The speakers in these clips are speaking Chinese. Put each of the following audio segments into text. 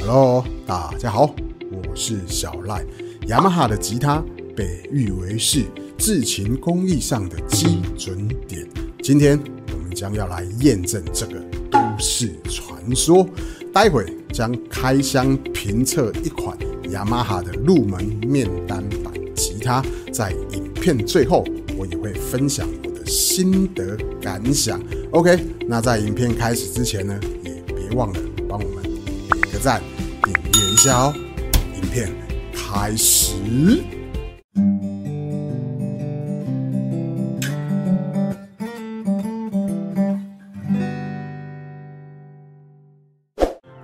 Hello，大家好，我是小赖。雅马哈的吉他被誉为是制琴工艺上的基准点。今天我们将要来验证这个都市传说。待会将开箱评测一款雅马哈的入门面单版吉他，在影片最后我也会分享我的心得感想。OK，那在影片开始之前呢，也别忘了个赞。订阅一下哦！影片开始。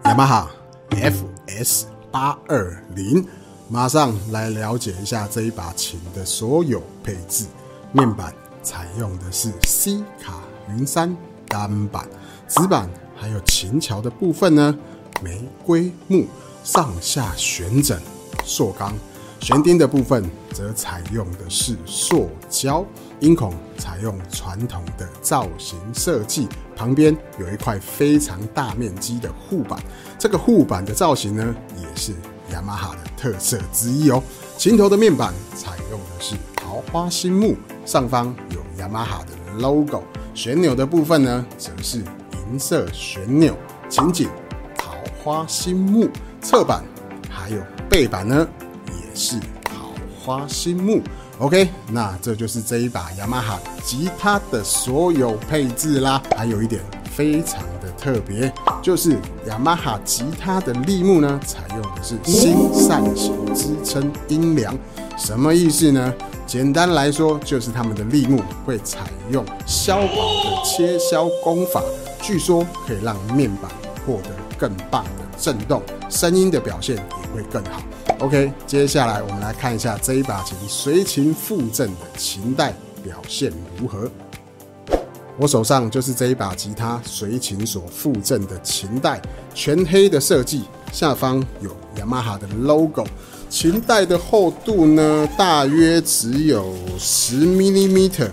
雅马哈 FS 八二零，马上来了解一下这一把琴的所有配置。面板采用的是 C 卡云杉单板，纸板还有琴桥的部分呢，玫瑰木。上下旋枕塑钢，弦钉的部分则采用的是塑胶，音孔采用传统的造型设计，旁边有一块非常大面积的护板，这个护板的造型呢，也是雅马哈的特色之一哦。琴头的面板采用的是桃花心木，上方有雅马哈的 logo，旋钮的部分呢，则是银色旋钮，琴颈花心木。侧板还有背板呢，也是桃花心木。OK，那这就是这一把雅马哈吉他的所有配置啦。还有一点非常的特别，就是雅马哈吉他的立木呢，采用的是新扇形支撑音梁。什么意思呢？简单来说，就是他们的立木会采用削薄的切削工法，据说可以让面板获得更棒的。震动声音的表现也会更好。OK，接下来我们来看一下这一把琴随琴附赠的琴带表现如何。我手上就是这一把吉他随琴所附赠的琴带，全黑的设计，下方有雅马哈的 logo。琴带的厚度呢，大约只有十 millimeter。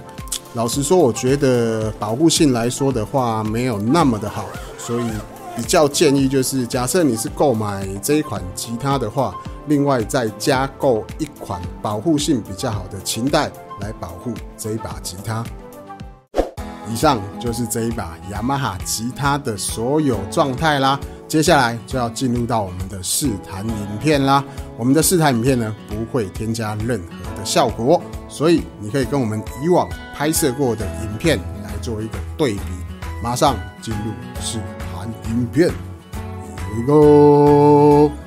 老实说，我觉得保护性来说的话，没有那么的好，所以。比较建议就是，假设你是购买这一款吉他的话，另外再加购一款保护性比较好的琴带来保护这一把吉他。以上就是这一把雅马哈吉他的所有状态啦。接下来就要进入到我们的试弹影片啦。我们的试弹影片呢，不会添加任何的效果，所以你可以跟我们以往拍摄过的影片来做一个对比。马上进入试。影片，Here we go。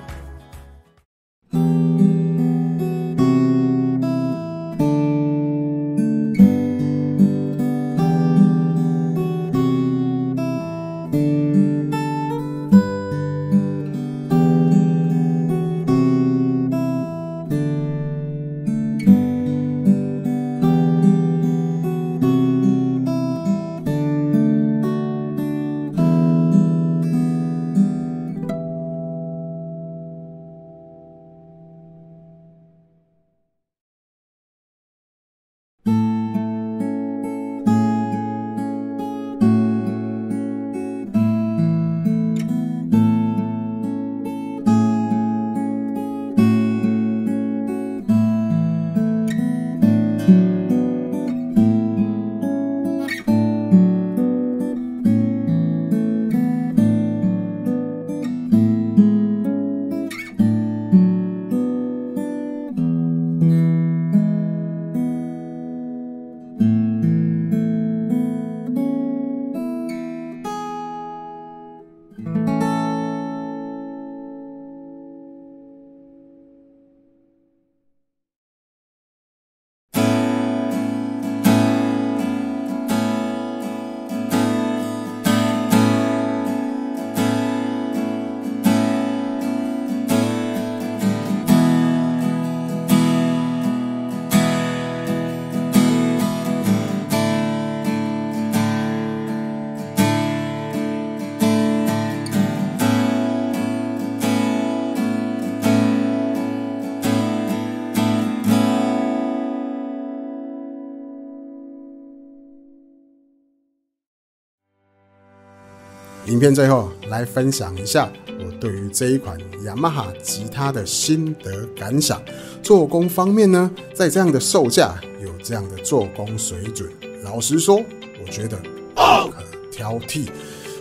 影片最后来分享一下我对于这一款雅马哈吉他的心得感想。做工方面呢，在这样的售价有这样的做工水准，老实说，我觉得不可挑剔。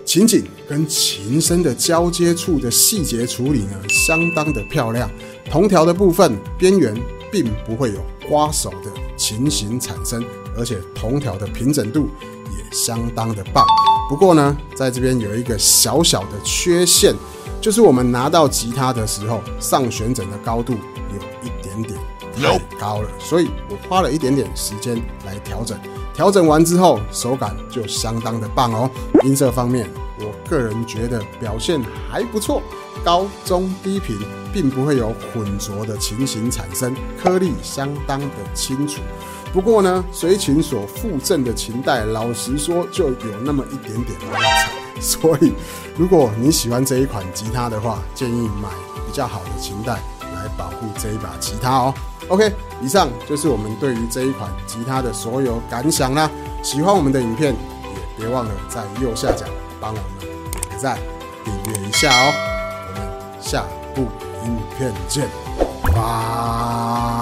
琴颈跟琴身的交接处的细节处理呢，相当的漂亮。铜条的部分边缘并不会有刮手的情形产生，而且铜条的平整度也相当的棒。不过呢，在这边有一个小小的缺陷，就是我们拿到吉他的时候，上旋枕的高度有一点点太高了，所以我花了一点点时间来调整。调整完之后，手感就相当的棒哦。音色方面，我个人觉得表现还不错，高中低频并不会有混浊的情形产生，颗粒相当的清楚。不过呢，随琴所附赠的琴带，老实说就有那么一点点拉长。所以，如果你喜欢这一款吉他的话，建议买比较好的琴带来保护这一把吉他哦。OK，以上就是我们对于这一款吉他的所有感想啦。喜欢我们的影片，也别忘了在右下角帮我们点个赞、订阅一下哦。我们下部影片见，拜。